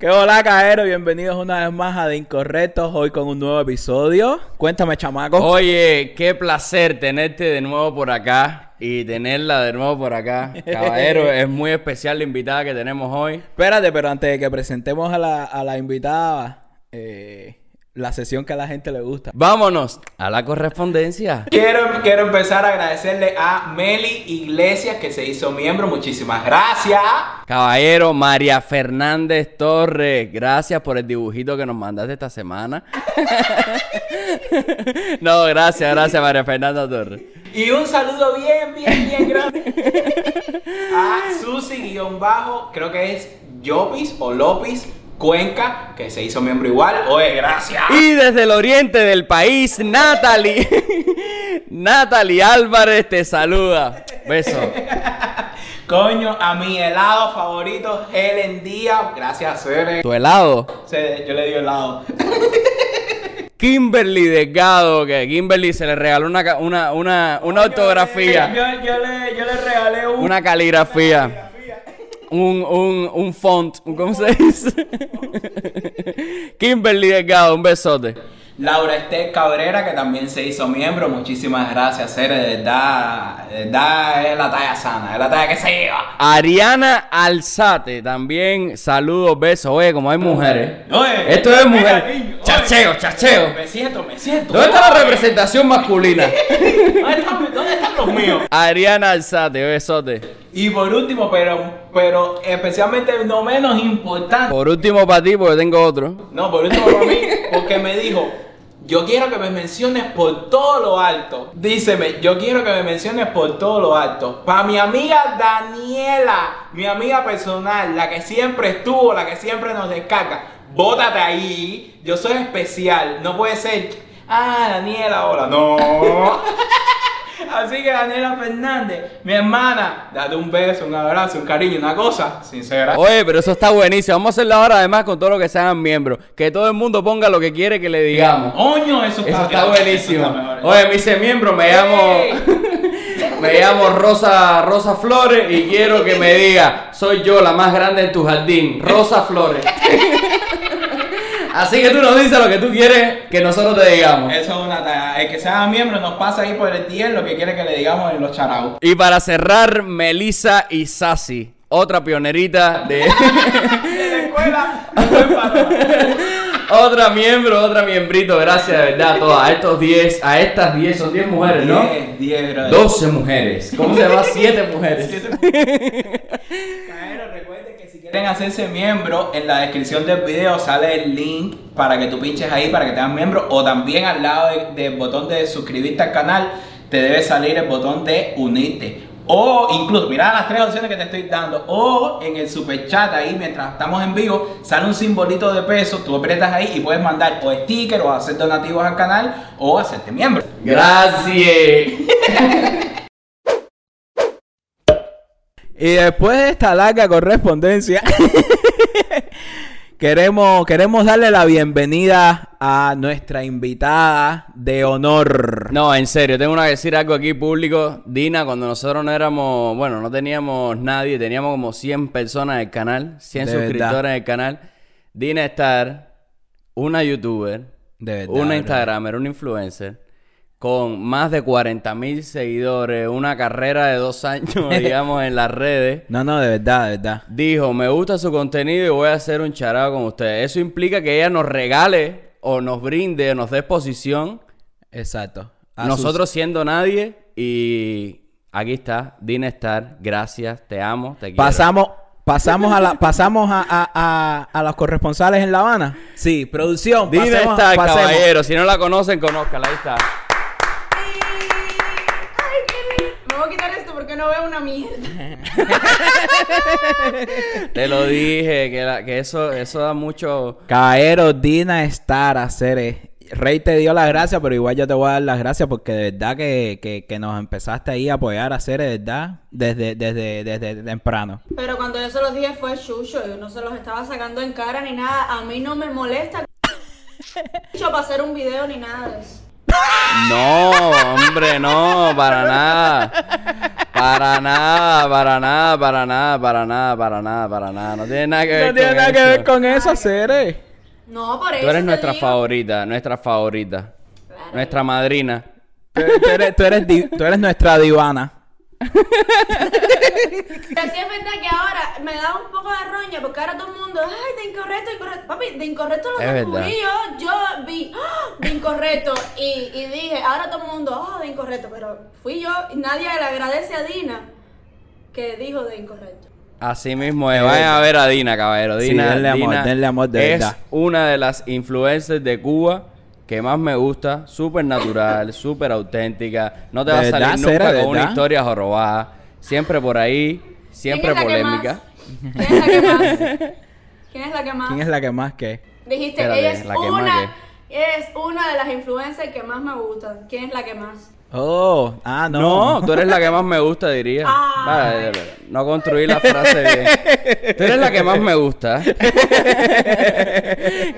¿Qué hola, caero? Bienvenidos una vez más a De Incorrectos, hoy con un nuevo episodio. Cuéntame, chamaco. Oye, qué placer tenerte de nuevo por acá y tenerla de nuevo por acá. Caballero, es muy especial la invitada que tenemos hoy. Espérate, pero antes de que presentemos a la, a la invitada, eh, la sesión que a la gente le gusta. Vámonos a la correspondencia. Quiero, quiero empezar a agradecerle a Meli Iglesias que se hizo miembro. Muchísimas gracias. Caballero, María Fernández Torres, gracias por el dibujito que nos mandaste esta semana. no, gracias, gracias María Fernanda Torres. Y un saludo bien, bien, bien grande a Susi-bajo, creo que es Yopis o Lopis Cuenca, que se hizo miembro igual. Oye, gracias. Y desde el oriente del país, Natalie. Natalie Álvarez te saluda. Beso. Coño, a mi helado favorito, Helen Díaz. Gracias, Cere. ¿Tu helado? Sí, yo le di helado. Kimberly Delgado, que Kimberly se le regaló una, una, una, una autografía. Yo, yo, le, yo le regalé un- Una caligrafía. Un, un, un font. ¿Cómo se dice? Kimberly Delgado, un besote. Laura Esté Cabrera, que también se hizo miembro. Muchísimas gracias, Cere. De verdad, de verdad es la talla sana, es la talla que se lleva. Ariana Alzate, también saludos, besos. Oye, como hay mujeres. Oye, Esto es mujer. Chacheo, chacheo. Me siento, me siento. ¿Dónde está la representación masculina? ¿Dónde están, dónde están los míos? Ariana Alzate, besote. Y por último, pero, pero especialmente no menos importante. Por último para ti, porque tengo otro. No, por último para mí, porque me dijo, yo quiero que me menciones por todo lo alto. Díceme, yo quiero que me menciones por todo lo alto. Para mi amiga Daniela, mi amiga personal, la que siempre estuvo, la que siempre nos descarga. Bótate ahí, yo soy especial, no puede ser. Ah, Daniela, hola. No. Así que Daniela Fernández, mi hermana, date un beso, un abrazo, un cariño, una cosa sincera. Oye, pero eso está buenísimo. Vamos a hacerlo ahora además con todo lo que sean miembros. Que todo el mundo ponga lo que quiere que le digamos. Coño, eso Eso está eso buenísimo. está. Oye, me hice miembro, me llamo. Me llamo Rosa, Rosa Flores y quiero que me diga, soy yo la más grande en tu jardín, Rosa Flores. Así que tú nos dices lo que tú quieres que nosotros te digamos. Eso es una talla. El que sea miembro nos pasa ahí por el 10 lo que quiere que le digamos en los charaos. Y para cerrar, Melissa y Sassi, otra pionerita de... De la escuela, otra miembro, otra miembrito, gracias de verdad a todas, a estos 10, a estas 10, son 10 mujeres, ¿no? 10, 10, brother. 12 mujeres. ¿Cómo se llama? 7 mujeres. Caero, recuerden que si quieren hacerse miembro, en la descripción del video sale el link para que tú pinches ahí para que te hagas miembro. O también al lado de- del botón de suscribirte al canal, te debe salir el botón de unirte. O incluso, mira las tres opciones que te estoy dando. O en el super chat ahí, mientras estamos en vivo, sale un simbolito de peso. Tú aprietas ahí y puedes mandar o sticker o hacer donativos al canal o hacerte miembro. Gracias. Y después de esta larga correspondencia, queremos, queremos darle la bienvenida a nuestra invitada de honor. No, en serio, tengo que decir algo aquí público. Dina, cuando nosotros no éramos, bueno, no teníamos nadie, teníamos como 100 personas en el canal, 100 De suscriptores verdad. en el canal. Dina Star, una youtuber, De verdad, una bro. instagramer, una influencer, con más de 40 mil seguidores, una carrera de dos años, digamos, en las redes. No, no, de verdad, de verdad. Dijo, me gusta su contenido y voy a hacer un charado con ustedes. Eso implica que ella nos regale o nos brinde o nos dé exposición Exacto. A nosotros siendo nadie y aquí está, Dina Star, gracias, te amo, te quiero. Pasamos, pasamos a la, pasamos a, a, a, a los corresponsales en La Habana. Sí, producción. Dina pasemos- Star, pasemos. caballero, si no la conocen, conózcala, ahí está. Ay, me voy a quitar esto porque no veo una mierda. Te lo dije, que, la- que eso, eso da mucho... Caballero, Dina Star, hacer Rey te dio las gracias, pero igual yo te voy a dar las gracias porque de verdad que, que, que nos empezaste ahí a apoyar a hacer, de verdad, desde, desde, desde temprano. Pero cuando yo se los dije fue chucho, yo no se los estaba sacando en cara ni nada. A mí no me molesta chucho para hacer un video ni nada de eso. No, hombre, no, para nada. Para nada, para nada, para nada, para nada, para nada, para nada. No tiene nada que ver No tiene con nada que ver con eso, Cere. No, por eso. Tú eres te nuestra digo. favorita, nuestra favorita. Nuestra madrina. Tú, tú eres, tú, eres tú eres nuestra divana. Pero sí es verdad que ahora me da un poco de roña porque ahora todo el mundo, ay, de incorrecto, incorrecto. Papi, de incorrecto lo Es descubrí yo. Yo vi ¡ah! de incorrecto y, y dije, ahora todo el mundo, oh, de incorrecto. Pero fui yo y nadie le agradece a Dina que dijo de incorrecto. Así mismo es. Vayan a ver a Dina, caballero. Sí, Dina, denle amor, denle amor de es verdad. una de las influencers de Cuba que más me gusta. Súper natural, súper auténtica. No te va a ¿De salir nunca Cera, con una historia jorobada. Siempre por ahí, siempre ¿Quién es la que polémica. más? ¿Quién es la que más? ¿Quién es la que más? ¿Quién es la que más que? Dijiste, Espérate, ella es la que más una, que- es una de las influencers que más me gustan. ¿Quién es la que más? Oh, ah, no. No, tú eres la que más me gusta, diría. Vale, no construí la frase bien. Tú eres la que más me gusta.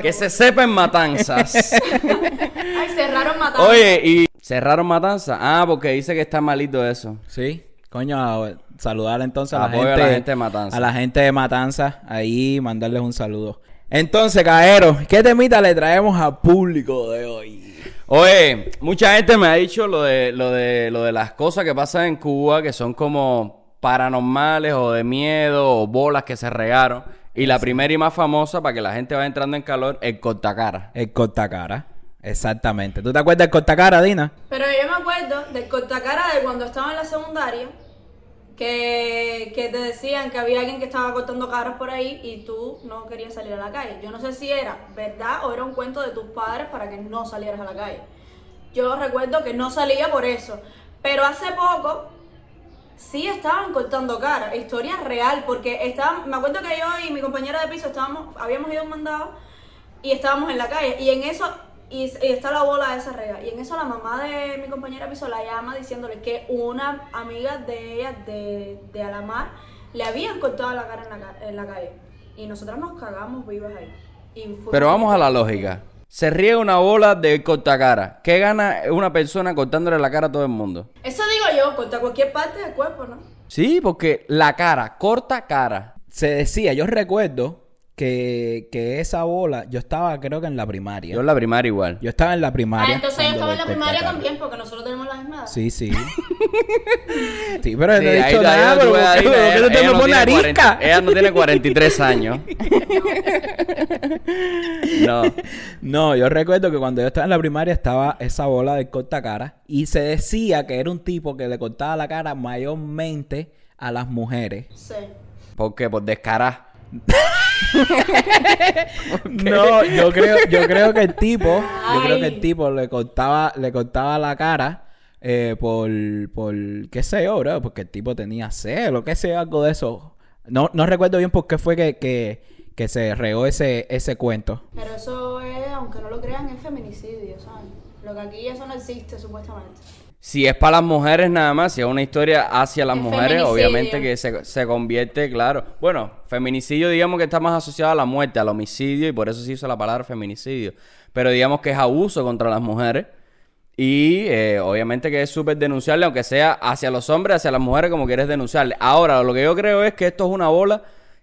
que se sepa en matanzas. Ay, cerraron matando. Oye, y cerraron matanzas. Ah, porque dice que está malito eso. Sí, coño, saludar entonces a la, Apoyo a gente, la gente de Matanza. A la gente de Matanza, ahí mandarles un saludo. Entonces, caballero, ¿qué temita le traemos al público de hoy? Oye, mucha gente me ha dicho lo de, lo de, lo de las cosas que pasan en Cuba, que son como paranormales o de miedo o bolas que se regaron. Y la primera y más famosa, para que la gente vaya entrando en calor, el cortacara. El cortacara. Exactamente. ¿Tú te acuerdas del cortacara, Dina? Pero yo me acuerdo del cortacara de cuando estaba en la secundaria, que, te decían que había alguien que estaba cortando caras por ahí y tú no querías salir a la calle. Yo no sé si era verdad o era un cuento de tus padres para que no salieras a la calle. Yo recuerdo que no salía por eso. Pero hace poco sí estaban cortando cara, historia real, porque estaban, me acuerdo que yo y mi compañera de piso estábamos, habíamos ido a un mandado y estábamos en la calle y en eso y, y está la bola de esa rega y en eso la mamá de mi compañera piso la llama diciéndole que una amiga de ella de, de Alamar le habían cortado la cara en la, ca- en la calle y nosotros nos cagamos vivas ahí. Y Pero vamos a la lógica. Se riega una bola de cortacara. ¿Qué gana una persona cortándole la cara a todo el mundo? Eso digo yo, corta cualquier parte del cuerpo, ¿no? Sí, porque la cara, corta cara. Se decía, yo recuerdo que, que esa bola, yo estaba creo que en la primaria. Yo en la primaria igual. Yo estaba en la Ah, primaria. entonces yo estaba en la primaria también porque nosotros tenemos la misma edad. Sí, sí. sí, pero Sí, no he dicho nada, pero tú ves ¿por ahí, qué- por qué ella- no te ella me no pones tiene 40 arisca? Ella no tiene 43 años. no. No, yo recuerdo que cuando yo estaba en la primaria estaba esa bola de corta cara y se decía que era un tipo que le cortaba la cara mayormente a las mujeres. Sí. ¿Por qué? Por descarar. No, yo creo, yo creo que el tipo, yo creo que el tipo le cortaba, le cortaba la cara eh, por, por, qué sé yo, bro, porque el tipo tenía celo, qué sé yo, algo de eso. No, no recuerdo bien por qué fue que, que, que se regó ese, ese cuento. Pero eso es, aunque no lo crean, es feminicidio, ¿sabes? Lo que aquí eso no existe, supuestamente. Si es para las mujeres nada más, si es una historia hacia las Es mujeres, obviamente que se, se convierte, claro. Bueno, feminicidio digamos que está más asociado a la muerte, al homicidio, y por eso se hizo la palabra feminicidio. Pero digamos que es abuso contra las mujeres. Y eh, obviamente que es súper denunciable, aunque sea hacia los hombres, hacia las mujeres, como quieres denunciarle. Ahora, lo que yo creo es que esto es una bola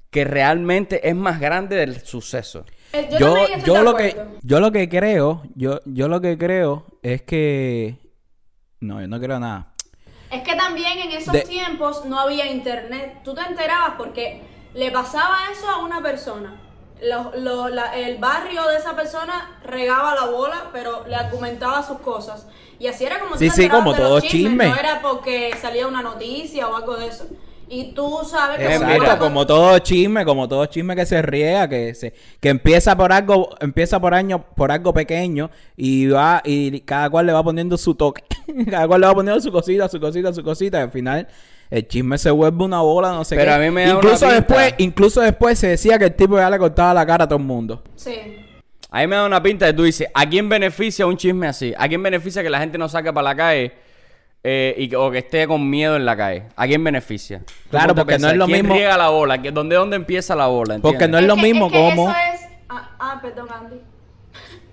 que realmente es más grande del suceso. Eh, Yo, yo de lo que, yo lo que creo, yo, yo lo que creo es que, no, yo no creo nada. Es que también en esos De- tiempos no había internet. Tú te enterabas porque le pasaba eso a una persona. Lo- lo- la- el barrio de esa persona regaba la bola, pero le argumentaba sus cosas. Y así era como Sí, sí, como de los todo chismes, chisme. No era porque salía una noticia o algo de eso. Y tú sabes que Eh, Exacto, mira. como todo chisme, como todo chisme que se riega, que se, que empieza por algo, empieza por año, por algo pequeño y va, y cada cual le va poniendo su toque, cada cual le va poniendo su cosita, su cosita, su cosita, y al final el chisme se vuelve una bola, no sé Pero qué. a mí me da una incluso pinta. después, incluso después se decía que el tipo ya le cortaba la cara a todo el mundo. Sí. A mí me da una pinta de tú dices, ¿a quién beneficia un chisme así? ¿A quién beneficia que la gente no saque para la calle eh, y, que- o que esté con miedo en la calle? ¿A quién beneficia? Claro, porque no es lo ¿quién mismo- riega la bola? ¿Qué- ¿Dónde, ¿Dónde empieza la bola? Porque ¿entiendes? no es lo que- mismo que como- Eso es... Ah, ah, perdón, Andy.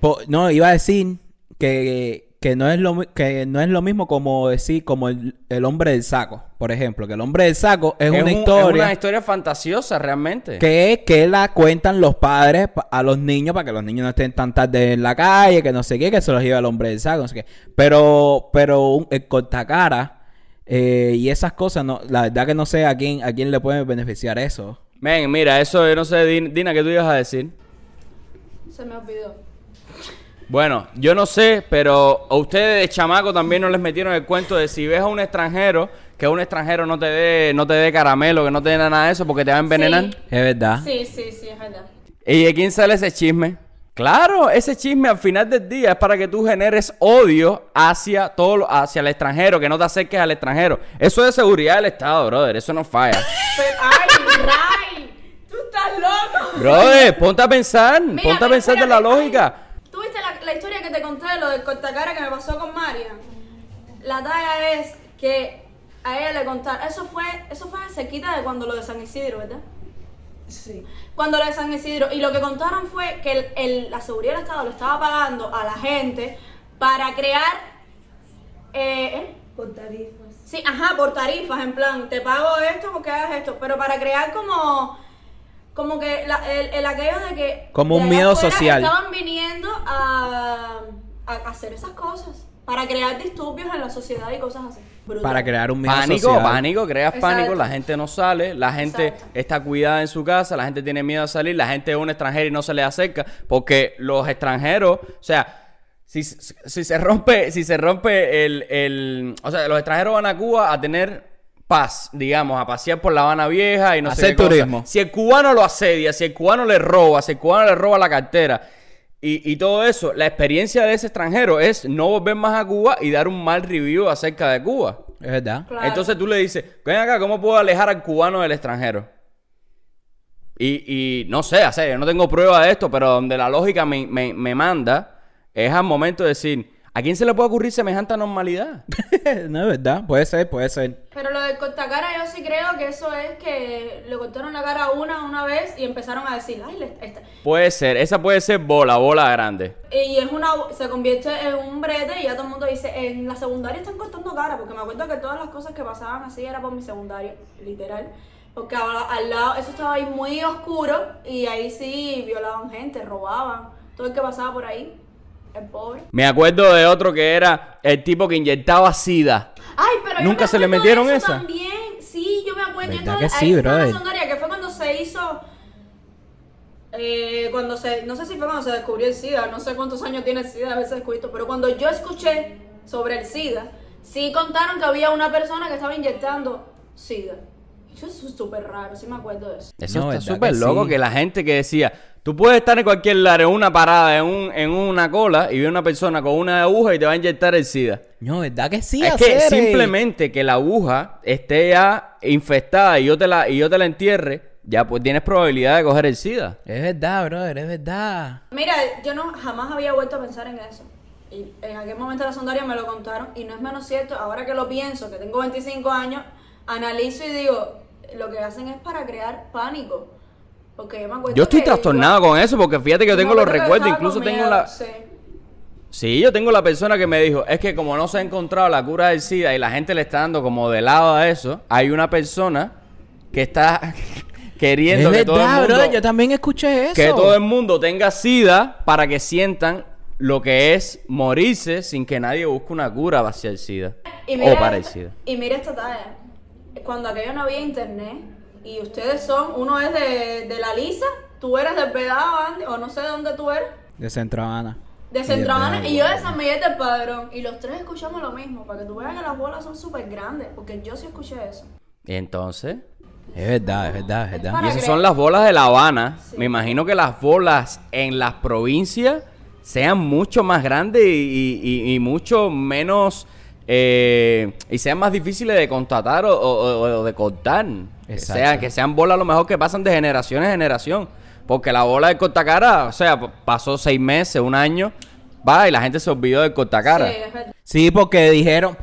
Po- no, iba a decir que, que no es lo mi- que no es lo mismo como decir como el, el hombre del saco, por ejemplo, que el hombre del saco es, una un- historia Es una historia fantasiosa, realmente. que es que la cuentan los padres pa- a los niños para que los niños no estén tan tarde en la calle, que no sé qué, que se los lleva el hombre del saco, no sé qué. Pero pero un, el cortacara eh, y esas cosas no, la verdad que no sé a quién a quién le puede beneficiar eso. Men, mira, eso yo no sé, Din- Dina, ¿qué tú ibas a decir? Se me olvidó. Bueno, yo no sé, pero a ustedes de chamaco también no les metieron el cuento de si ves a un extranjero, que un extranjero no te dé, no te dé caramelo, que no te dé nada de eso porque te va a envenenar. Sí. Es verdad. Sí, sí, sí, es verdad. ¿Y de quién sale ese chisme? Claro, ese chisme al final del día es para que tú generes odio hacia todo, lo- hacia el extranjero, que no te acerques al extranjero. Eso es seguridad del Estado, brother, eso no falla. Pero, ay, Ray, tú estás loco. brother, ponte a pensar, Mira, ponte a pensar de la lógica. ay, ¿Tú viste la, la historia que te conté de lo del cortacara que me pasó con María? La talla es que a ella le contaron. Eso fue, eso fue cerquita de cuando lo de San Isidro, ¿verdad? Sí. Cuando lo de San Isidro. Y lo que contaron fue que el, el- la seguridad del Estado lo estaba pagando a la gente para crear. Eh, ¿eh? Con tarifas. Sí, ajá, por tarifas, en plan, te pago esto porque hagas esto, pero para crear como, como que la- el, el aquello de que... Como de un miedo social. Estaban viniendo a, a hacer esas cosas, para crear disturbios en la sociedad y cosas así. Brutal. Para crear un miedo Pánico, social. pánico, creas Exacto. pánico, la gente no sale, la gente Exacto. está cuidada en su casa, la gente tiene miedo a salir, la gente es un extranjero y no se le acerca, porque los extranjeros, o sea, si, si se rompe, si se rompe el, el, o sea, los extranjeros van a Cuba a tener paz, digamos, a pasear por La Habana Vieja y no sé Hacer cosa. turismo. Si el cubano lo asedia, si el cubano le roba, si el cubano le roba la cartera y, y todo eso, la experiencia de ese extranjero es no volver más a Cuba y dar un mal review acerca de Cuba. Es verdad. Claro. Entonces tú le dices, ven acá, ¿cómo puedo alejar al cubano del extranjero? Y, y no sé, o sea, yo no tengo prueba de esto, pero donde la lógica me, me- me manda es al momento de decir, ¿a quién se le puede ocurrir semejante anormalidad? no es verdad. Puede ser, puede ser. Pero lo del cortacara yo sí creo que eso es que le cortaron la cara a una una vez y empezaron a decir, ay, le- esta- Puede ser, esa puede ser bola, bola grande. Y es una, se convierte en un brete y ya todo el mundo dice, en la secundaria están cortando cara, porque me acuerdo que todas las cosas que pasaban así era por mi secundaria, literal. Porque al, al lado, eso estaba ahí muy oscuro y ahí sí violaban gente, robaban, todo el que pasaba por ahí, el pobre. Me acuerdo de otro que era el tipo que inyectaba sida. Ay, pero yo ¿Nunca me se le acuerdo metieron eso esa? También, sí, yo me acuerdo. yo ¿Verdad estaba- que sí, que fue cuando se hizo. eh, cuando se, no sé si fue cuando se descubrió el SIDA, no sé cuántos años tiene el SIDA, a veces descubierto, pero cuando yo escuché sobre el SIDA, sí contaron que había una persona que estaba inyectando SIDA. Eso es súper raro, sí me acuerdo de eso. Eso No, está ¿verdad súper loco sí? que la gente que decía, tú puedes estar en cualquier lugar, en una parada, en, un, en una cola, y ve una persona con una aguja y te va a inyectar el SIDA. No, ¿verdad que sí? es que eh. simplemente que la aguja esté ya infestada y yo te la, y yo te la entierre, ya pues tienes probabilidad de coger el SIDA. Es verdad, brother, es verdad. Mira, yo no jamás había vuelto a pensar en eso. Y en aquel momento de la sondaria me lo contaron y no es menos cierto. Ahora que lo pienso, que tengo 25 años, analizo y digo, lo que hacen es para crear pánico. Porque yo me acuerdo Yo estoy que trastornado con eso porque fíjate que yo tengo los recuerdos, incluso tengo miedo, la... sí. Sí, yo tengo la persona que me dijo, es que como no se ha encontrado la cura del SIDA y la gente le está dando como de lado a eso, hay una persona que está queriendo es que todo el mundo... brother, yo también escuché eso. que todo el mundo tenga SIDA para que sientan lo que es morirse sin que nadie busque una cura hacia el SIDA. Y mira o para el SIDA. Y mira esta talla. Cuando aquello no había internet y ustedes son, uno es de, de la Lisa, tú eres del Vedado, Andy, o no sé de dónde tú eres. De Centro Habana. De Centro Habana y yo de San Miguel del Padrón. Y los tres escuchamos lo mismo, para que tú veas que las bolas son súper grandes, porque yo sí escuché eso. Y entonces... Es verdad, es verdad, es verdad. Y esas son las bolas de La Habana. Sí. Me imagino que las bolas en las provincias sean mucho más grandes y, y- y mucho menos... eh, y sean más difíciles de constatar o, o- o- o de cortar. Que, Exacto. sea- que sean bolas a lo mejor que pasan de generación en generación. Porque la bola del cortacara, o sea, pasó seis meses, un año, va, y la gente se olvidó del cortacara. Sí. Sí, porque dijeron,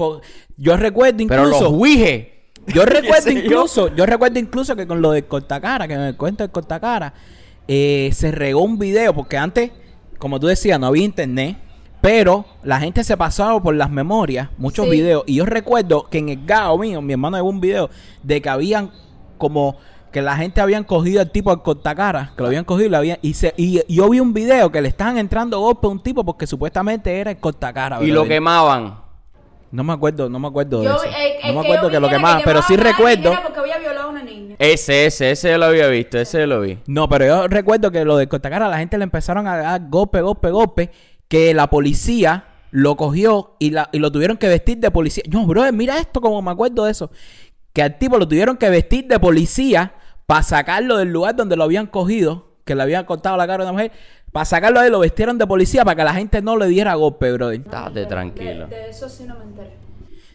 yo recuerdo Pero incluso, los huijes. yo recuerdo yo? incluso, yo recuerdo incluso que con lo del cortacara, que en el cuento del cortacara, eh, se regó un video, porque antes, como tú decías, no había internet, Pero la gente se pasaba por las memorias, muchos Sí. videos. Y yo recuerdo que en el gao mío, mi hermano, hubo un video de que habían como que la gente habían cogido al tipo al cortacara, que lo habían cogido y, lo habían, y, se, y yo vi un video que le estaban entrando golpes a un tipo porque supuestamente era el cortacara. Y lo quemaban. No me acuerdo, no me acuerdo Yo, de eso. eh, el no me que yo acuerdo que lo quemaban, pero sí recuerdo. Era porque había violado a una niña. Ese, ese, ese yo lo había visto, ese yo lo vi. No, pero yo recuerdo que lo de cortacara la gente le empezaron a dar golpe, golpe, golpe, que la policía lo cogió y, la, y lo tuvieron que vestir de policía. No, brother, mira esto como me acuerdo de eso. Que al tipo lo tuvieron que vestir de policía para sacarlo del lugar donde lo habían cogido, que le habían cortado la cara a una mujer. Para sacarlo de ahí lo vestieron de policía para que la gente no le diera golpe, brother. Estate De- tranquilo. De, de eso sí no me enteré.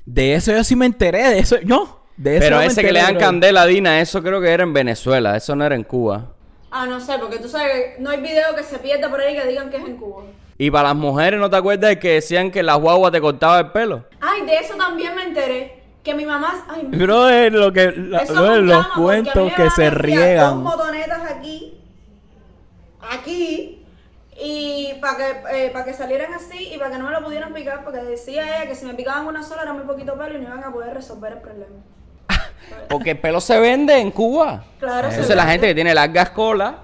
De eso yo sí me enteré, de eso, no. De eso Pero no me ese que le dan brother. candela a Dina, eso creo que era en Venezuela, eso no era en Cuba. Ah, no sé, porque tú sabes que no hay video que se pierda por ahí que digan que es en Cuba. Y para las mujeres, ¿no te acuerdas de que decían que las guaguas te cortaban el pelo? Ay, de eso también me enteré. Que mi mamá. Ay, Brother, lo que, la- es los cuentos que se riegan. Dos motonetas aquí. Aquí. Y para que, eh, para que salieran así y para que no me lo pudieran picar, porque decía ella que si me picaban una sola era muy poquito pelo y no iban a poder resolver el problema. Porque el pelo se vende en Cuba. Claro, se Entonces la vende. gente que tiene largas colas,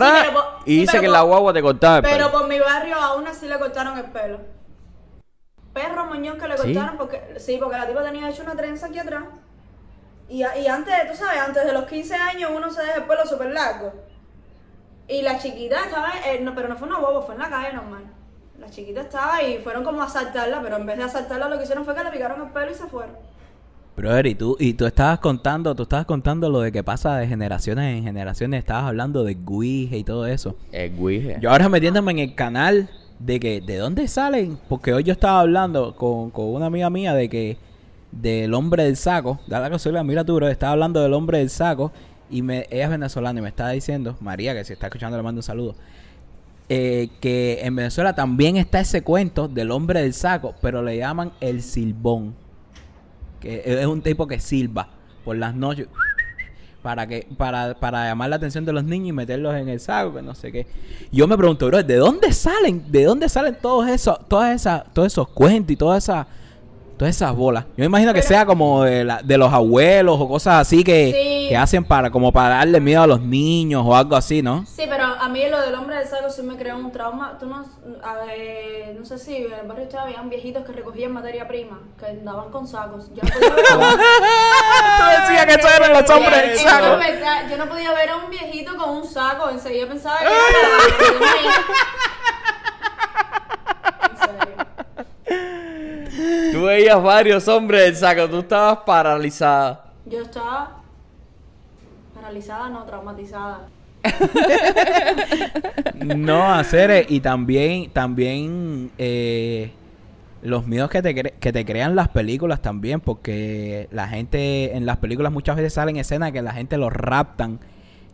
pero y sí, dice pero que por- la guagua te cortaba el Pero pelo. por mi barrio aún así le cortaron el pelo. Perro moñón que le ¿Sí? cortaron porque sí, porque la tipa tenía hecho una trenza aquí atrás. Y, a- y antes, tú sabes, antes de los 15 años uno se deja el pelo súper largo. Y la chiquita estaba, eh, no, pero no fue una boba, fue en la calle normal. La chiquita estaba y fueron como a asaltarla, pero en vez de asaltarla lo que hicieron fue que le picaron el pelo y se fueron. Brother, y tú, y tú estabas contando, tú estabas contando lo de que pasa de generaciones en generaciones, estabas hablando de Guije y todo eso. El guije. Yo ahora metiéndome en el canal de que, ¿de dónde salen? Porque hoy yo estaba hablando con, con una amiga mía de que, del hombre del saco, da la casualidad, mira tú, bro, estaba hablando del hombre del saco y me, ella es venezolana y me estaba diciendo, María, que si está escuchando le mando un saludo, eh, que en Venezuela también está ese cuento del hombre del saco, pero le llaman el silbón que es un tipo que silba por las noches para que para, para llamar la atención de los niños y meterlos en el saco, que no sé qué. Yo me pregunto, bro, ¿de dónde salen? ¿De dónde salen todos esos todas esas todos esos cuentos y todas esas todas esas bolas? Yo me imagino que sea como de, la- de los abuelos o cosas así que, Sí. que hacen para como para darle miedo a los niños o algo así, ¿no? Sí, pero a mí lo del hombre del saco sí me creó un trauma. Tú no, a ver, no sé si en el barrio habían viejitos que recogían materia prima, que andaban con sacos. Yo no podía Tú decías que eran los hombres del saco. Yo no podía ver a un viejito con un saco. Enseguida pensaba que era la- En serio. Tú veías varios hombres del saco, tú estabas paralizada. Yo estaba paralizada, no traumatizada. No, hacer y también, también eh, los miedos que te, cre- que te crean las películas también, porque la gente en las películas muchas veces salen escenas que la gente los raptan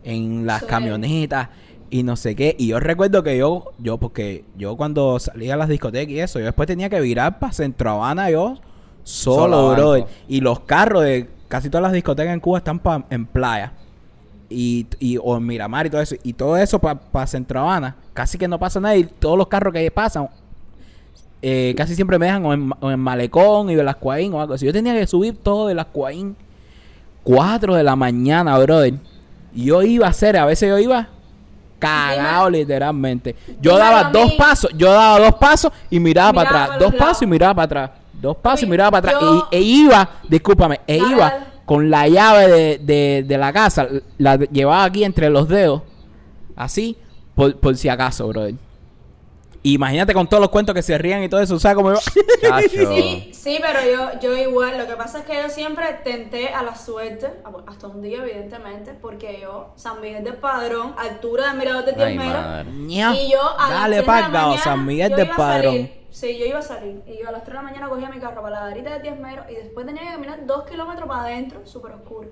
en las Sí. camionetas y no sé qué. Y yo recuerdo que yo, yo porque yo cuando salía a las discotecas y eso, yo después tenía que virar para Centro Habana yo solo, brother. banco. Y los carros de casi todas las discotecas en Cuba están pa- en playa y, y o en Miramar y todo eso y todo eso para pa Centro Habana casi que no pasa nada y todos los carros que pasan eh, casi siempre me dejan o en, o en Malecón y de las Cuaín o algo así yo tenía que subir todo de las Cuaín 4 de la mañana brother y yo iba a hacer a veces yo iba cagado literalmente. Yo daba dos pasos yo daba dos pasos y miraba, para atrás dos pasos y miraba para atrás dos pasos y miraba para atrás. y, e iba discúlpame e iba con la llave de, de, de la casa, la llevaba aquí entre los dedos, así, por, por si acaso, brother. Imagínate con todos los cuentos que se rían y todo eso, ¿sabes cómo yo? Sí, sí, pero yo, yo igual. Lo que pasa es que yo siempre tenté a la suerte, hasta un día, evidentemente, porque yo, San Miguel del Padrón, altura de Mirador de. Ña. y yo a Dale las 3 de la mañana, San Miguel yo del iba a Padrón. salir. Sí, yo iba a salir. Y yo a las 3 de la mañana cogía mi carro para la garita de Diezmero y después tenía que caminar 2 kilómetros para adentro, súper oscuro.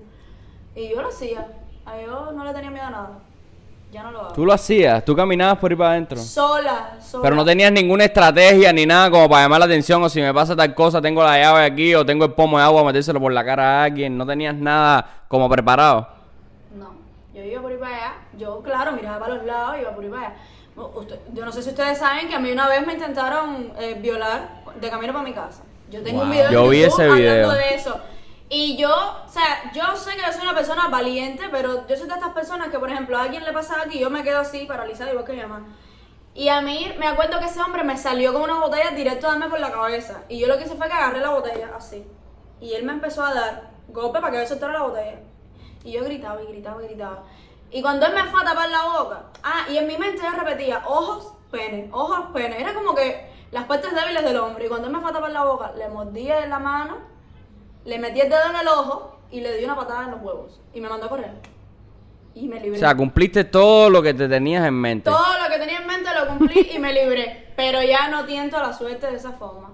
Y yo lo hacía. A yo no le tenía miedo a nada. Ya no lo hago. Tú lo hacías, tú caminabas por ahí para adentro. Sola, sola. Pero no tenías ninguna estrategia ni nada como para llamar la atención o si me pasa tal cosa, tengo la llave aquí o tengo el pomo de agua, metérselo por la cara a alguien. No tenías nada como preparado. No, yo iba por ahí para allá. Yo, claro, miraba para los lados, iba por ahí para allá. Usted- yo no sé si ustedes saben que a mí una vez me intentaron eh, violar de camino para mi casa. Yo tengo un video en Yo vi ese video. hablando de eso. Y yo, o sea, yo sé que yo soy una persona valiente, pero yo soy de estas personas que, por ejemplo, a alguien le pasa aquí y yo me quedo así, paralizada, igual que mi mamá. Y a mí me acuerdo que ese hombre me salió con una botella directo a darme por la cabeza. Y yo lo que hice fue que agarré la botella así. Y él me empezó a dar golpe para que yo soltara la botella. Y yo gritaba y gritaba y gritaba. Y cuando él me fue a tapar la boca, ah, y en mi mente yo repetía, ojos, pene, ojos, pene. Era como que las partes débiles del hombre. Y cuando él me fue a tapar la boca, le mordí en la mano, le metí el dedo en el ojo y le di una patada en los huevos. Y me mandó a correr. Y me libré. O sea, cumpliste todo lo que te tenías en mente. Todo lo que tenía en mente lo cumplí y me libré. Pero ya no tiento la suerte de esa forma.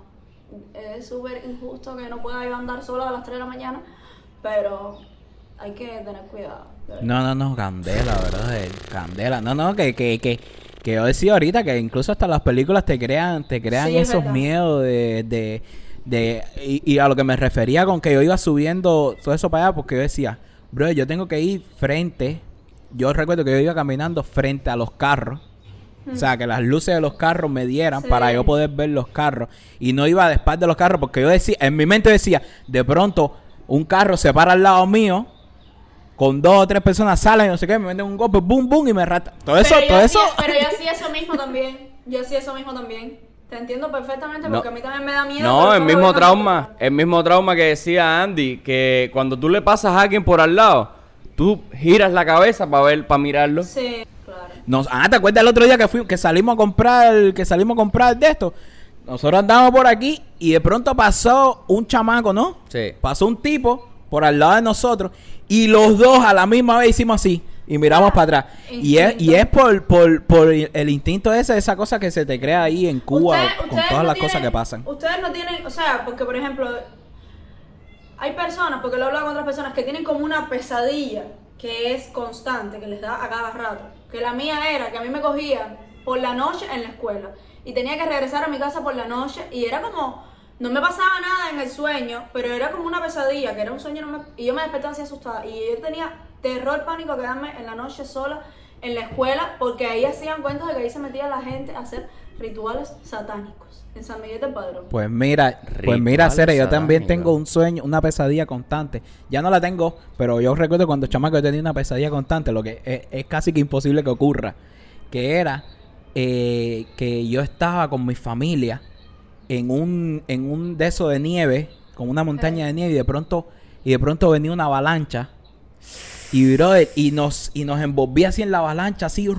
Es súper injusto que no pueda yo andar sola a las 3 de la mañana, pero hay que tener cuidado. No, no, no, candela, brother. Candela. No, no, que, que, que, que yo decía ahorita que incluso hasta las películas te crean, te crean Sí, es esos verdad. miedos de, de, de y, y a lo que me refería con que yo iba subiendo todo eso para allá, porque yo decía, bro, yo tengo que ir frente. Yo recuerdo que yo iba caminando frente a los carros. O sea, que las luces de los carros me dieran Sí. para yo poder ver los carros. Y no iba espalda de los carros porque yo decía, en mi mente decía, de pronto un carro se para al lado mío, con dos o tres personas salen, no sé qué, me meten un golpe, boom, boom, y me rata. Todo eso, pero todo eso. pero yo hacía eso mismo también. Yo hacía eso mismo también. Te entiendo perfectamente No. porque a mí también me da miedo. No, el mismo trauma, el mismo trauma que decía Andy, que cuando tú le pasas a alguien por al lado, tú giras la cabeza para ver, para mirarlo. Sí, claro. Nos, ah, ¿te acuerdas el otro día que fui, que salimos a comprar, que salimos a comprar de esto? Nosotros andábamos por aquí y de pronto pasó un chamaco, ¿no? Sí. Pasó un tipo por al lado de nosotros y los dos a la misma vez hicimos así y miramos para atrás. Y es, y es por, por, por el instinto ese, esa cosa que se te crea ahí en Cuba Ustedes- con ustedes todas no las cosas que pasan. Ustedes no tienen, o sea, porque por ejemplo, hay personas, porque lo he hablado con otras personas, que tienen como una pesadilla que es constante, que les da a cada rato. Que la mía era que a mí me cogían por la noche en la escuela y tenía que regresar a mi casa por la noche y era como, no me pasaba nada en el sueño, pero era como una pesadilla, que era un sueño y yo me despertaba así asustada y yo tenía terror, pánico quedarme en la noche sola en la escuela porque ahí hacían cuentos de que ahí se metía la gente a hacer rituales satánicos en San Miguel del Padrón. Pues mira, pues mira, Cere, yo también tengo un sueño, una pesadilla constante. Ya no la tengo, pero yo recuerdo cuando chamaco yo tenía una pesadilla constante, lo que es, es casi que imposible que ocurra, que era eh, que yo estaba con mi familia en un en un de eso de nieve, con una montaña de nieve y de pronto y de pronto venía una avalancha y brother, y nos y nos envolvía así en la avalancha así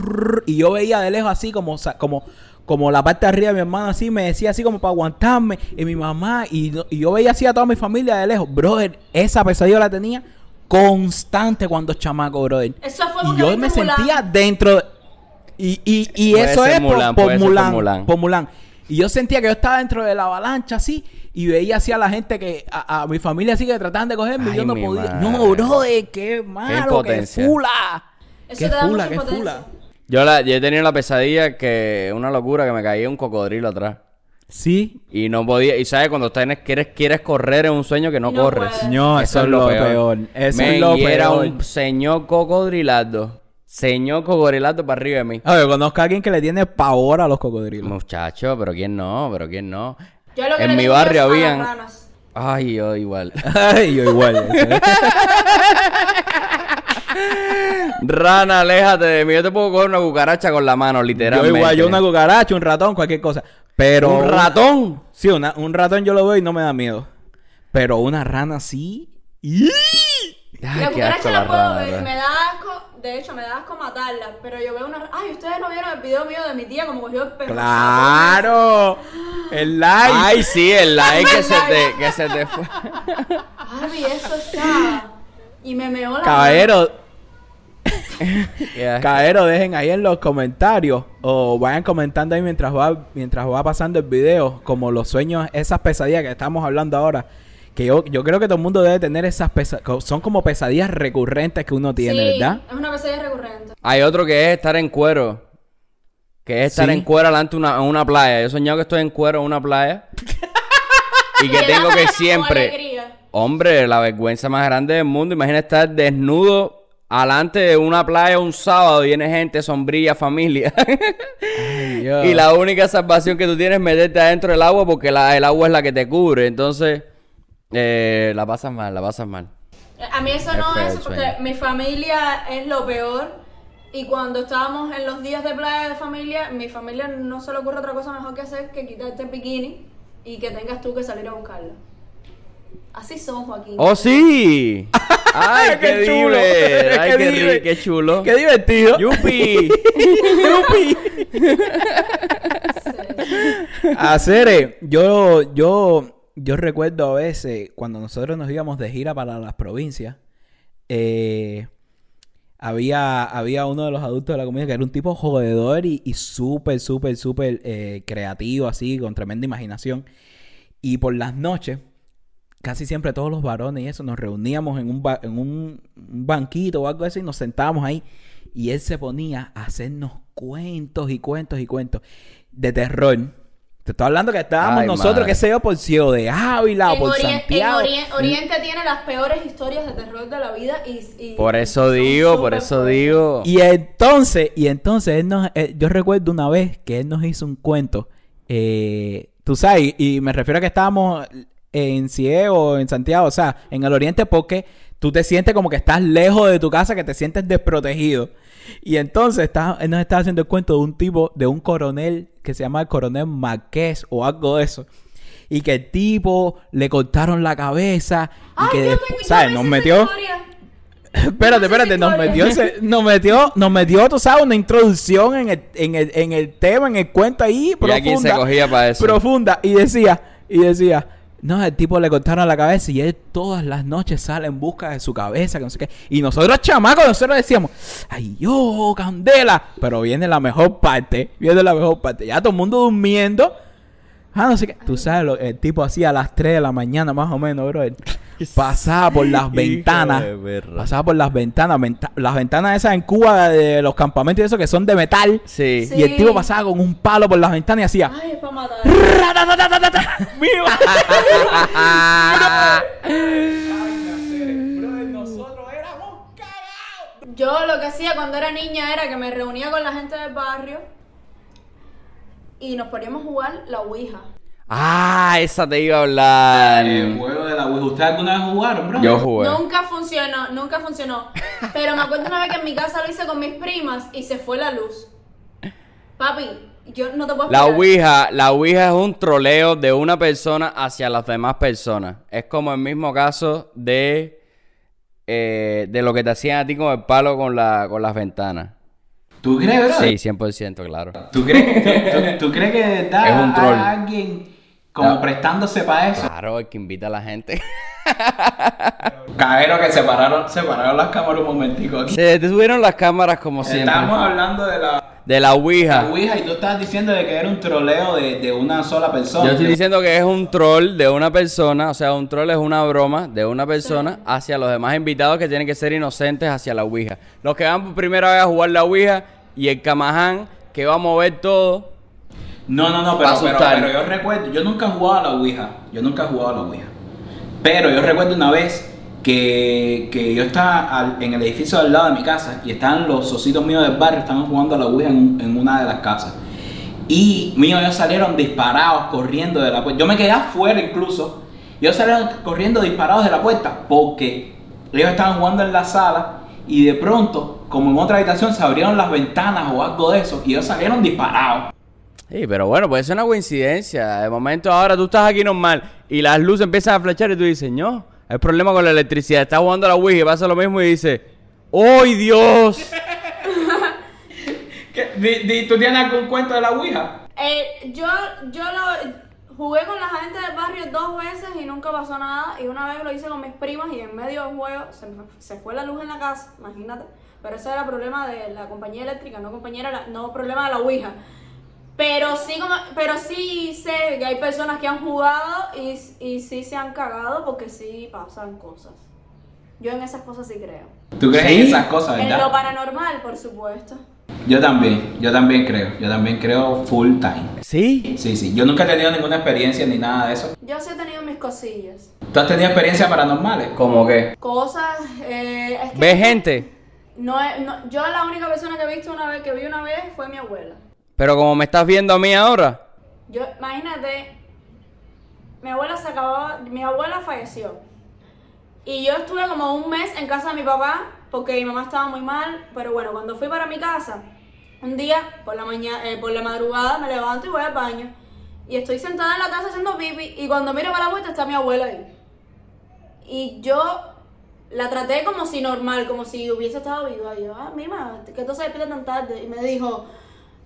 y yo veía de lejos así como como como la parte de arriba de mi hermano así me decía así como para aguantarme y mi mamá y, no- y yo veía así a toda mi familia de lejos, brother, esa pesadilla la tenía constante cuando chamaco, brother. Eso fue y yo me Mulan. sentía dentro de- y, y, eso es Mulan, por, Mulan. por Mulan. Y yo sentía que yo estaba dentro de la avalancha así y veía así a la gente que a, a mi familia así que trataban de cogerme y yo no podía. madre. No, brother, qué malo, qué impotencia. fula. Eso Qué te da fula, qué fula. Yo, la, yo he tenido la pesadilla que una locura que me caía un cocodrilo atrás. Sí. Y no podía, y sabes, cuando tienes, quieres, quieres correr en un sueño que no, corres. No, eso, es lo peor. Eso es lo y peor. era un señor cocodrilato. Señor cocodrilato para arriba de mí. A ver, conozco a alguien que le tiene pavor a los cocodrilos. Muchacho, pero quién no, pero quién no. Yo lo que en mi tengo barrio habían. ranas. Ay, yo igual. Ay, yo igual. Rana, aléjate de mí. Yo te puedo coger una cucaracha con la mano, yo literalmente. igual, yo una cucaracha, un ratón, cualquier cosa. Pero ¿Un ratón? Sí, una- un ratón yo lo veo y no me da miedo. Pero una rana sí. La cucaracha asco la la puedo ver, me da asco, de hecho me da asco matarla, pero yo veo una... Ay, ustedes no vieron el video mío de mi tía como cogió el perro. ¡Claro! El like. Ay, sí, el like que se te, que se te fue. Ay, eso está. Y me meó la... Caballero, asco. caballero, dejen ahí en los comentarios o vayan comentando ahí mientras va mientras va pasando el video, como los sueños, esas pesadillas que estamos hablando ahora. Que yo, yo creo que todo el mundo debe tener esas pesadillas. Son como pesadillas recurrentes que uno tiene, sí, ¿verdad? es una pesadilla recurrente. Hay otro que es estar en cuero. Que es estar Sí. en cuero delante de una, una playa. Yo he soñado que estoy en cuero en una playa. y que tengo que siempre. Hombre, la vergüenza más grande del mundo. Imagina estar desnudo alante de una playa un sábado viene gente, sombrilla, familia. Ay, y la única salvación que tú tienes es meterte adentro del agua porque la- el agua es la que te cubre. Entonces, eh, la pasas mal, la pasas mal. A mí eso Es no es porque sueño. mi familia es lo peor. Y cuando estábamos en los días de playa de familia, mi familia no se le ocurre otra cosa mejor que hacer que quitarte el bikini y que tengas tú que salir a buscarlo. Así son, Joaquín. ¡Oh, sí! ¡Ay, qué, Qué chulo. ¡Ay, Qué qué, qué chulo! Qué divertido. ¡Yupi! Yupi. Hacer, yo, yo, yo recuerdo a veces cuando nosotros nos íbamos de gira para las provincias, eh, había, había uno de los adultos de la comunidad que era un tipo jodedor y, y súper, súper, súper eh, creativo, así, con tremenda imaginación. Y por las noches, casi siempre todos los varones y eso, nos reuníamos en un, ba- en un, banquito o algo así y nos sentábamos ahí. Y él se ponía a hacernos cuentos y cuentos y cuentos de terror. Te estoy hablando que estábamos Ay, nosotros, madre. qué sé yo, por Ciego de Ávila o en, por Orien- en Santiago. Orien- Oriente tiene las peores historias de terror de la vida y... y- Por eso digo, por eso digo. Y entonces, y entonces él nos, eh, yo recuerdo una vez que él nos hizo un cuento, eh, tú sabes, y, y me refiero a que estábamos en Ciego, en Santiago, o sea, en el Oriente porque tú te sientes como que estás lejos de tu casa, que te sientes desprotegido. Y entonces está, él nos estaba haciendo el cuento de un tipo, de un coronel que se llama el coronel Marqués o algo de eso. Y que el tipo le cortaron la cabeza y Ay, que yo después, ¿sabes? me Nos metió... Espérate, espérate, nos metió, nos metió, nos metió, tú sabes, una introducción en el, en el, en el tema, en el cuento ahí, Y profunda. aquí se cogía para eso. Profunda. Y decía, y decía, no, el tipo le cortaron la cabeza y él todas las noches sale en busca de su cabeza, que no sé qué. Y nosotros, chamacos, nosotros decíamos, ay, yo, candela. Pero viene la mejor parte, viene la mejor parte. Ya todo el mundo durmiendo. Ah, no sé qué. Tú sabes, lo- el tipo así a las 3 de la mañana, más o menos, bro. Pasaba por las ventanas. Pasaba por las ventanas. venta- las ventanas esas en Cuba de los campamentos y eso que son de metal. Sí. Sí. Y el tipo pasaba con un palo por las ventanas y hacía. Ay, es para matar. Yo lo que hacía cuando era niña era que me reunía con la gente del barrio y nos poníamos a jugar la Ouija. Ah, esa te iba a hablar. El juego de la Wii. ¿Ustedes alguna vez jugaron, bro? Yo jugué. Nunca funcionó, nunca funcionó. Pero me acuerdo una vez que en mi casa lo hice con mis primas y se fue la luz. Papi, yo no te puedo La explicar. Ouija, la Ouija es un troleo de una persona hacia las demás personas. Es como el mismo caso de, eh, de lo que te hacían a ti con el palo con, la, con las ventanas. ¿Tú crees, bro? Sí, 100%, claro. ¿Tú crees, tú, tú- tú crees que Es un troll. alguien como prestándose para eso? Claro, el que invita a la gente. Cajero que separaron, separaron las cámaras un momentico aquí. Se detuvieron las cámaras como siempre. Estamos hablando de la, De la Ouija. la Ouija y tú estabas diciendo de que era un troleo de, de una sola persona. Yo estoy diciendo que es un troll de una persona, o sea, un troll es una broma de una persona hacia los demás invitados que tienen que ser inocentes hacia la Ouija. Los que van por primera vez a jugar la Ouija y el Camaján que va a mover todo. No, no, no, pero, pero, pero yo recuerdo, yo nunca he jugado a la Ouija, yo nunca he jugado a la Ouija. Pero yo recuerdo una vez que, que yo estaba al- en el edificio al lado de mi casa y estaban los socitos míos del barrio, estaban jugando a la Ouija en, en una de las casas. Y míos ellos salieron disparados, corriendo de la puerta. Yo me quedé afuera incluso. Y ellos salieron corriendo disparados de la puerta porque ellos estaban jugando en la sala y de pronto, como en otra habitación, se abrieron las ventanas o algo de eso y ellos salieron disparados. Sí, pero bueno, puede ser una coincidencia. De momento ahora tú estás aquí normal y las luces empiezan a flechar y tú dices, no, hay problema con la electricidad. Estás jugando a la Ouija y pasa lo mismo y dices, ¡ay Dios! ¿Qué? Di- di- ¿Tú tienes algún cuento de la Ouija? Eh, yo, yo lo jugué con la gente del barrio dos veces y nunca pasó nada. Y una vez lo hice con mis primas y en medio del juego se, me- se fue la luz en la casa, imagínate. Pero ese era problema de la compañía eléctrica, no compañía, la- no problema de la Ouija. Pero sí, como, pero sí sé que hay personas que han jugado y, y sí se han cagado porque sí pasan cosas. Yo en esas cosas sí creo. ¿Tú crees ¿Sí? en esas cosas, En lo verdad? paranormal, por supuesto. Yo también, yo también creo. Yo también creo full time. ¿Sí? Sí, sí. Yo nunca he tenido ninguna experiencia ni nada de eso. Yo sí he tenido mis cosillas. ¿Tú has tenido experiencias paranormales? ¿Cómo que? Cosas, eh, es que... ¿Ves gente? no, no- yo la única persona que he visto una vez, que vi una vez, fue mi abuela. Pero como me estás viendo a mí ahora, Yo, imagínate, mi abuela se acababa, mi abuela falleció. Y yo estuve como un mes en casa de mi papá porque mi mamá estaba muy mal. Pero bueno, cuando fui para mi casa, un día por la mañana, por la madrugada me levanto y voy al baño. Y estoy sentada en la taza haciendo pipi y cuando miro para la puerta está mi abuela ahí. Y yo la traté como si normal, como si hubiese estado viva. Y yo, ah, mima, ¿qué tú se despierta tan tarde? Y me dijo,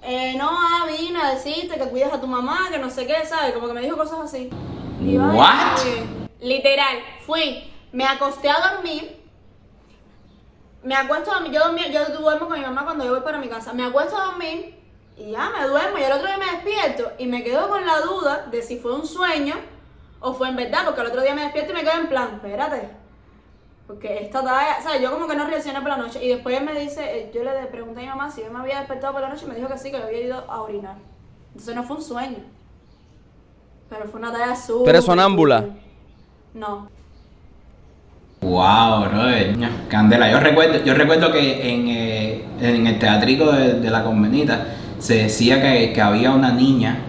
eh, no, ah, vine a decirte que cuides a tu mamá, que no sé qué, ¿sabes? Como que me dijo cosas así. Y yo, ay, What? Literal, fui, me acosté a dormir. Me acuesto a dormir, yo, dormí- yo duermo con mi mamá cuando yo voy para mi casa. Me acuesto a dormir y ya me duermo y el otro día me despierto y me quedo con la duda de si fue un sueño o fue en verdad, porque el otro día me despierto y me quedo en plan, espérate. Porque esta talla, o sea, yo como que no reaccioné por la noche. Y después él me dice, eh, yo le pregunté a mi mamá si yo me había despertado por la noche y me dijo que sí, que había ido a orinar. Entonces no fue un sueño. Pero fue una talla azul. ¿Tú eres sonámbula? No. Wow, brother. Candela, yo recuerdo, yo recuerdo que en, eh, en el teatrico de, de la convenita se decía que, que había una niña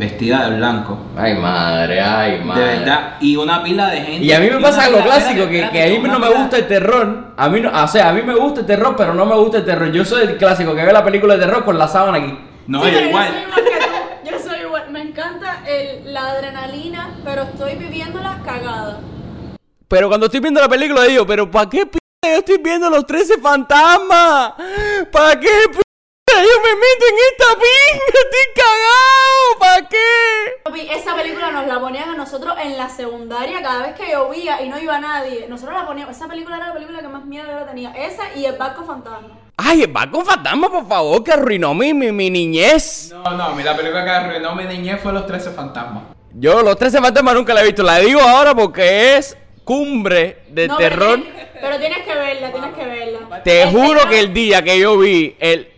vestida de blanco. Ay, madre, ay, De verdad. Y una pila de gente. Y a mí me pasa lo clásico, que, a mí no me gusta el terror. A mí no, o sea, a mí me gusta el terror, pero no me gusta el terror. Yo soy el clásico que ve la película de terror con la sábana aquí. No, sí, yo pero igual. yo soy igual que tú. Yo soy igual. Me encanta el, la adrenalina, pero estoy viviendo las cagadas. Pero cuando estoy viendo la película digo, pero ¿para qué p yo estoy viendo los 13 fantasmas? ¿Para qué p yo me meto en esta pinga? Estoy cagado, ¿para qué? Papi, Esa película nos la ponían a nosotros en la secundaria cada vez que llovía y no iba nadie. Nosotros la poníamos. Esa película era la película que más miedo yo tenía. Esa y el barco fantasma. Ay, el barco fantasma, por favor, que arruinó mi, mi, mi niñez. No, no, a mí la película que arruinó mi niñez fue Los 13 Fantasmas. Yo los 13 fantasmas nunca la he visto. La digo ahora porque es cumbre de No, pero terror. tienes- Pero tienes que verla, tienes que verla. Te Es- juro que el día que yo vi el,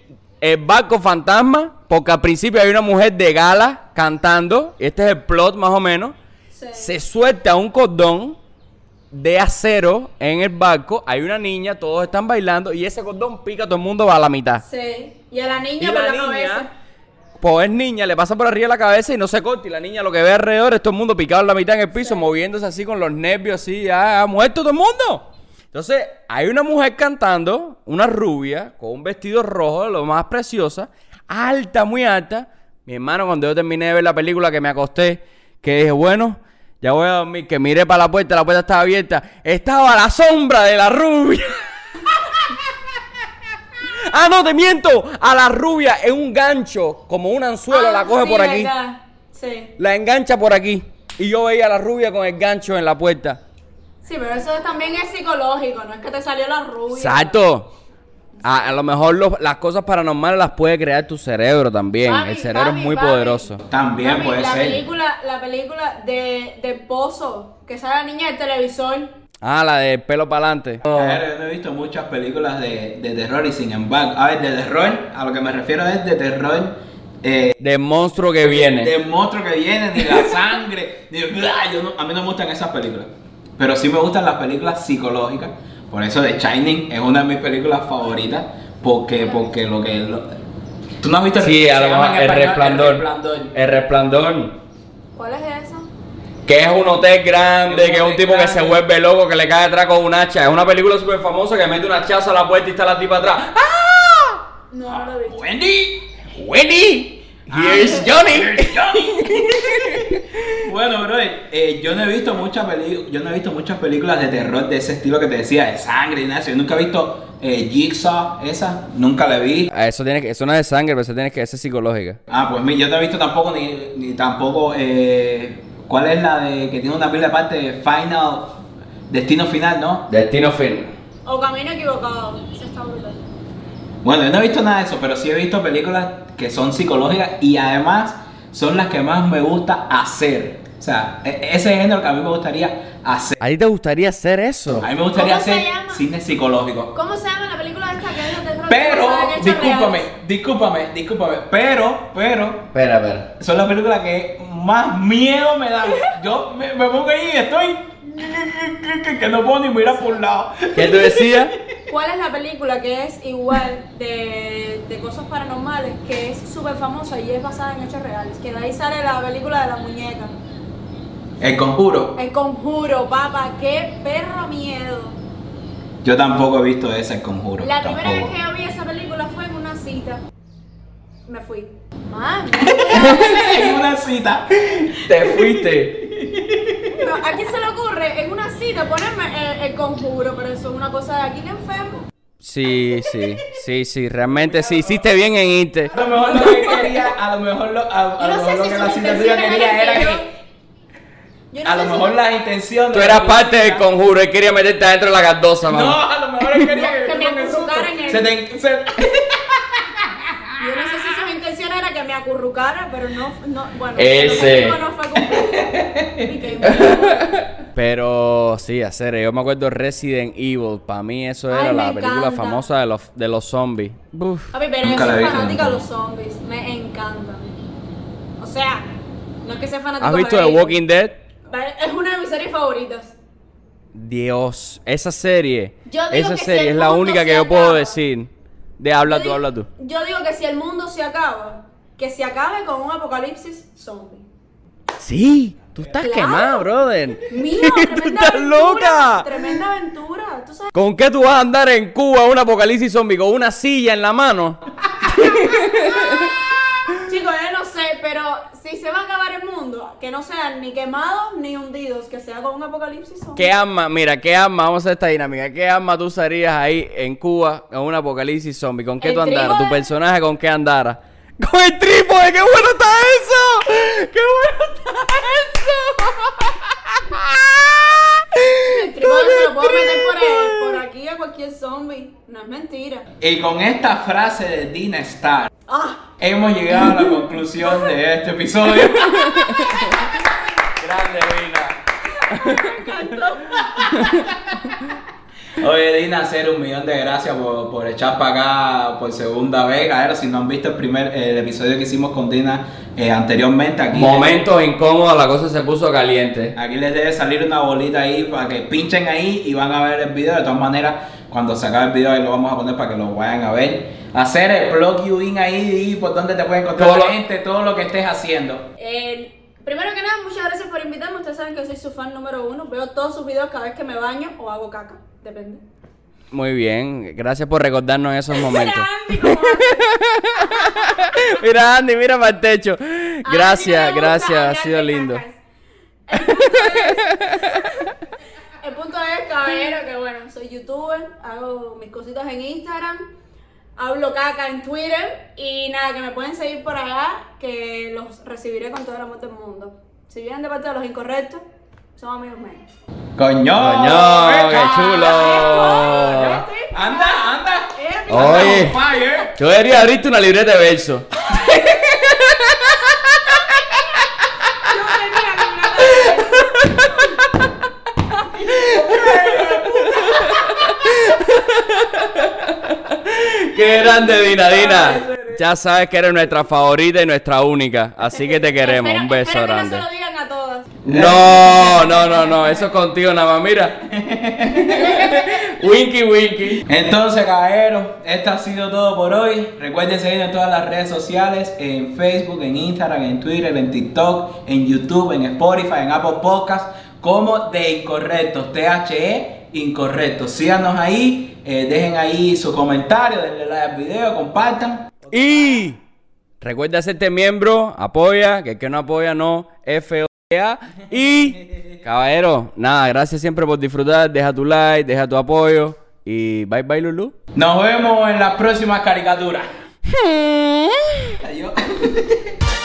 el barco fantasma, porque al principio hay una mujer de gala cantando, y este es el plot más o menos, Sí. se suelta un cordón de acero en el barco, hay una niña, todos están bailando, y ese cordón pica, todo el mundo va a la mitad. Sí. Y a la Y niña por la la, niña, cabeza. pues es niña, le pasa por arriba de la cabeza y no se corta, y la niña lo que ve alrededor es todo el mundo picado en la mitad en el piso, moviéndose así con los nervios, así, ya ha muerto todo el mundo. Entonces, hay una mujer cantando, una rubia, con un vestido rojo, lo más preciosa, alta, muy alta. Mi hermano, cuando yo terminé de ver la película, que me acosté, que dije, bueno, ya voy a dormir, que miré para la puerta, la puerta estaba abierta, estaba la sombra de la rubia. ah, no, te miento, a la rubia en un gancho, como un anzuelo, Ah, la coge sí, por aquí, verdad. Sí. la engancha por aquí. Y yo veía a la rubia con el gancho en la puerta. Sí, pero eso también es psicológico, no es que te salió la rubia. Exacto. A, a lo mejor los- las cosas paranormales las puede crear tu cerebro también. Papi, el cerebro papi, es muy papi. poderoso. También puede la ser. película, la película de, de Pozo, que sale la niña del televisor. Ah, la de pelo para adelante. Claro, yo no he visto muchas películas de, de terror y sin embargo, a ver, de terror, a lo que me refiero es de terror eh, Del monstruo que viene. del monstruo que viene, ni la sangre, ni ¡Blah! yo no- a mí no me gustan esas películas. Pero sí me gustan las películas psicológicas. Por eso The Shining es una de mis películas favoritas. Porque, porque lo que. lo- ¿Tú no has visto Sí, a se lo llama mejor en el resplandor. El resplandor. El resplandor. ¿Cuál es esa? Que es un hotel grande, que es un tipo que se vuelve loco, que le cae atrás con un hacha. Es una película súper famosa que mete un hachazo a la puerta y está la tipa atrás. ¡Ah! No, no lo he visto. Wendy. ¡Wendy! Here's Johnny. Here's Johnny. bueno, bro, eh, yo no he visto muchas películas, yo no he visto muchas películas de terror de ese estilo que te decía, de sangre y nada. Yo nunca he visto eh, Jigsaw, esa, nunca la vi. Ah, Eso tiene que, eso no es de sangre, pero eso tiene que ser psicológica. Ah, pues mi- yo no he visto tampoco ni, ni tampoco eh, ¿cuál es la de que tiene una pila de parte Final Destino Final, no? Destino fin. O Camino Equivocado. Esa está brutal. Bueno, yo no he visto nada de eso, pero sí he visto películas que son psicológicas y además son las que más me gusta hacer. O sea, e- ese género que a mí me gustaría hacer. ¿A ti te gustaría hacer eso? A mí me gustaría ¿Cómo se hacer cine psicológico. ¿Cómo se llama la película esta que es de terror? Pero, discúlpame, reales? discúlpame, discúlpame, pero, pero, Espera, espera. son las películas que más miedo me dan. Yo me, me pongo ahí y estoy que no puedo ni mirar por un lado. ¿Qué tú decías? ¿Cuál es la película que es igual de, de cosas paranormales, que es súper famosa y es basada en hechos reales? Que de ahí sale la película de la muñeca. El conjuro. El conjuro, papá, qué perro miedo. Yo tampoco he visto ese El conjuro. La primera vez que yo vi esa película fue en una cita. Me fui. Man, en una cita. Te fuiste. No, ¿a quién se le ocurre en una cita ponerme el, el conjuro? Pero eso es una cosa de aquí de enfermo. Sí, sí, sí, sí, realmente sí, hiciste bien en irte. A lo mejor lo que quería, a lo mejor lo, a, lo no mejor lo si que la cita tuya quería era que no A lo si- mejor las intenciones. Tú eras parte del conjuro, él quería meterte adentro de la cardosa, No, mamá. a lo mejor él quería que, Que me Se te, se- Yo no sé si sus intenciones era que me acurrucara, pero no, no bueno, Ese. no fue cumplido. Pero sí, hacer, yo me acuerdo Resident Evil, para mí eso era Ay, la película encanta. famosa de los, de los zombies. Uf. Papi, pero yo Nunca soy fanática de los zombies. Me encantan. O sea, no es que sea fanática ¿Has visto The ellos. Walking Dead? Es una de mis series favoritas. Dios, esa serie, Yo digo esa que serie es la única que yo puedo decir. De habla tú, digo- habla tú. Yo digo que si el mundo se acaba, que se acabe con un apocalipsis zombie. Sí, tú estás Claro. quemado, brother. Mío, tú estás aventura, loca. Tremenda aventura. ¿Tú sabes? ¿Con qué tú vas a andar en Cuba un apocalipsis zombie? ¿Con una silla en la mano? Chicos, yo no sé, pero si se va a acabar el mundo, que no sean ni quemados ni hundidos, que sea con un apocalipsis zombie. ¿Qué arma, mira, qué arma, vamos a hacer esta dinámica, qué arma tú usarías ahí en Cuba en un apocalipsis zombie? ¿Con qué El tú andaras? ¿Tu personaje con qué andara? ¡Con el trípode! ¡Qué bueno está eso! ¡Qué bueno está eso! El trípode se lo puedo meter por, trípode. el- por aquí a cualquier zombie. No es mentira. Y con esta frase de Dina Star, ¡Ah! hemos llegado a la conclusión de este episodio. Grande, Vina. Oye, Dina, hacer un millón de gracias por, por echar para acá por segunda vez. A ver, si no han visto el primer el episodio que hicimos con Dina eh, anteriormente, aquí, Momentos incómodos, la cosa se puso caliente. aquí les debe salir una bolita ahí para que pinchen ahí y van a ver el video. De todas maneras, cuando se acabe el video, ahí lo vamos a poner para que lo vayan a ver. Hacer el plug you in ahí y por donde te pueden encontrar Todo la lo- gente, todo lo que estés haciendo. El- primero que nada, muchas gracias por invitarme. Ustedes saben que soy su fan número uno. Veo todos sus videos cada vez que me baño o hago caca. Depende. Muy bien, gracias por recordarnos esos momentos. Mira, Andy, mira para el techo. Gracias, gracias, ha sido lindo. El punto es- El punto es, caballero, que bueno, soy youtuber, hago mis cositas en Instagram, hablo caca en Twitter y nada, que me pueden seguir por allá, que los recibiré con todo el amor del mundo. Si vienen de parte de los incorrectos, son amigos míos. ¡Coño! Coño, qué chulo. ¡Anda, anda! Eh, Oye. Fire. Yo debería abrirte una libreta de verso. Qué grande, Dina, Dina. Ya sabes que eres nuestra favorita y nuestra única. Así que te queremos. Un beso grande. No. No, no, no. Eso es contigo nada más. Mira. Winky, winky. Entonces, caballeros, esto ha sido todo por hoy. Recuerden seguirnos en todas las redes sociales, en Facebook, en Instagram, en Twitter, en TikTok, en YouTube, en Spotify, en Apple Podcasts, como de Incorrectos, THE Incorrectos. Síganos ahí, eh, dejen ahí su comentario, denle like al video, compartan. Y recuerda hacerte miembro, apoya, que el que no apoya no, FOA. Y caballero, nada, gracias siempre por disfrutar, deja tu like, deja tu apoyo y bye bye Lulu. Nos vemos en las próximas caricaturas. Adiós.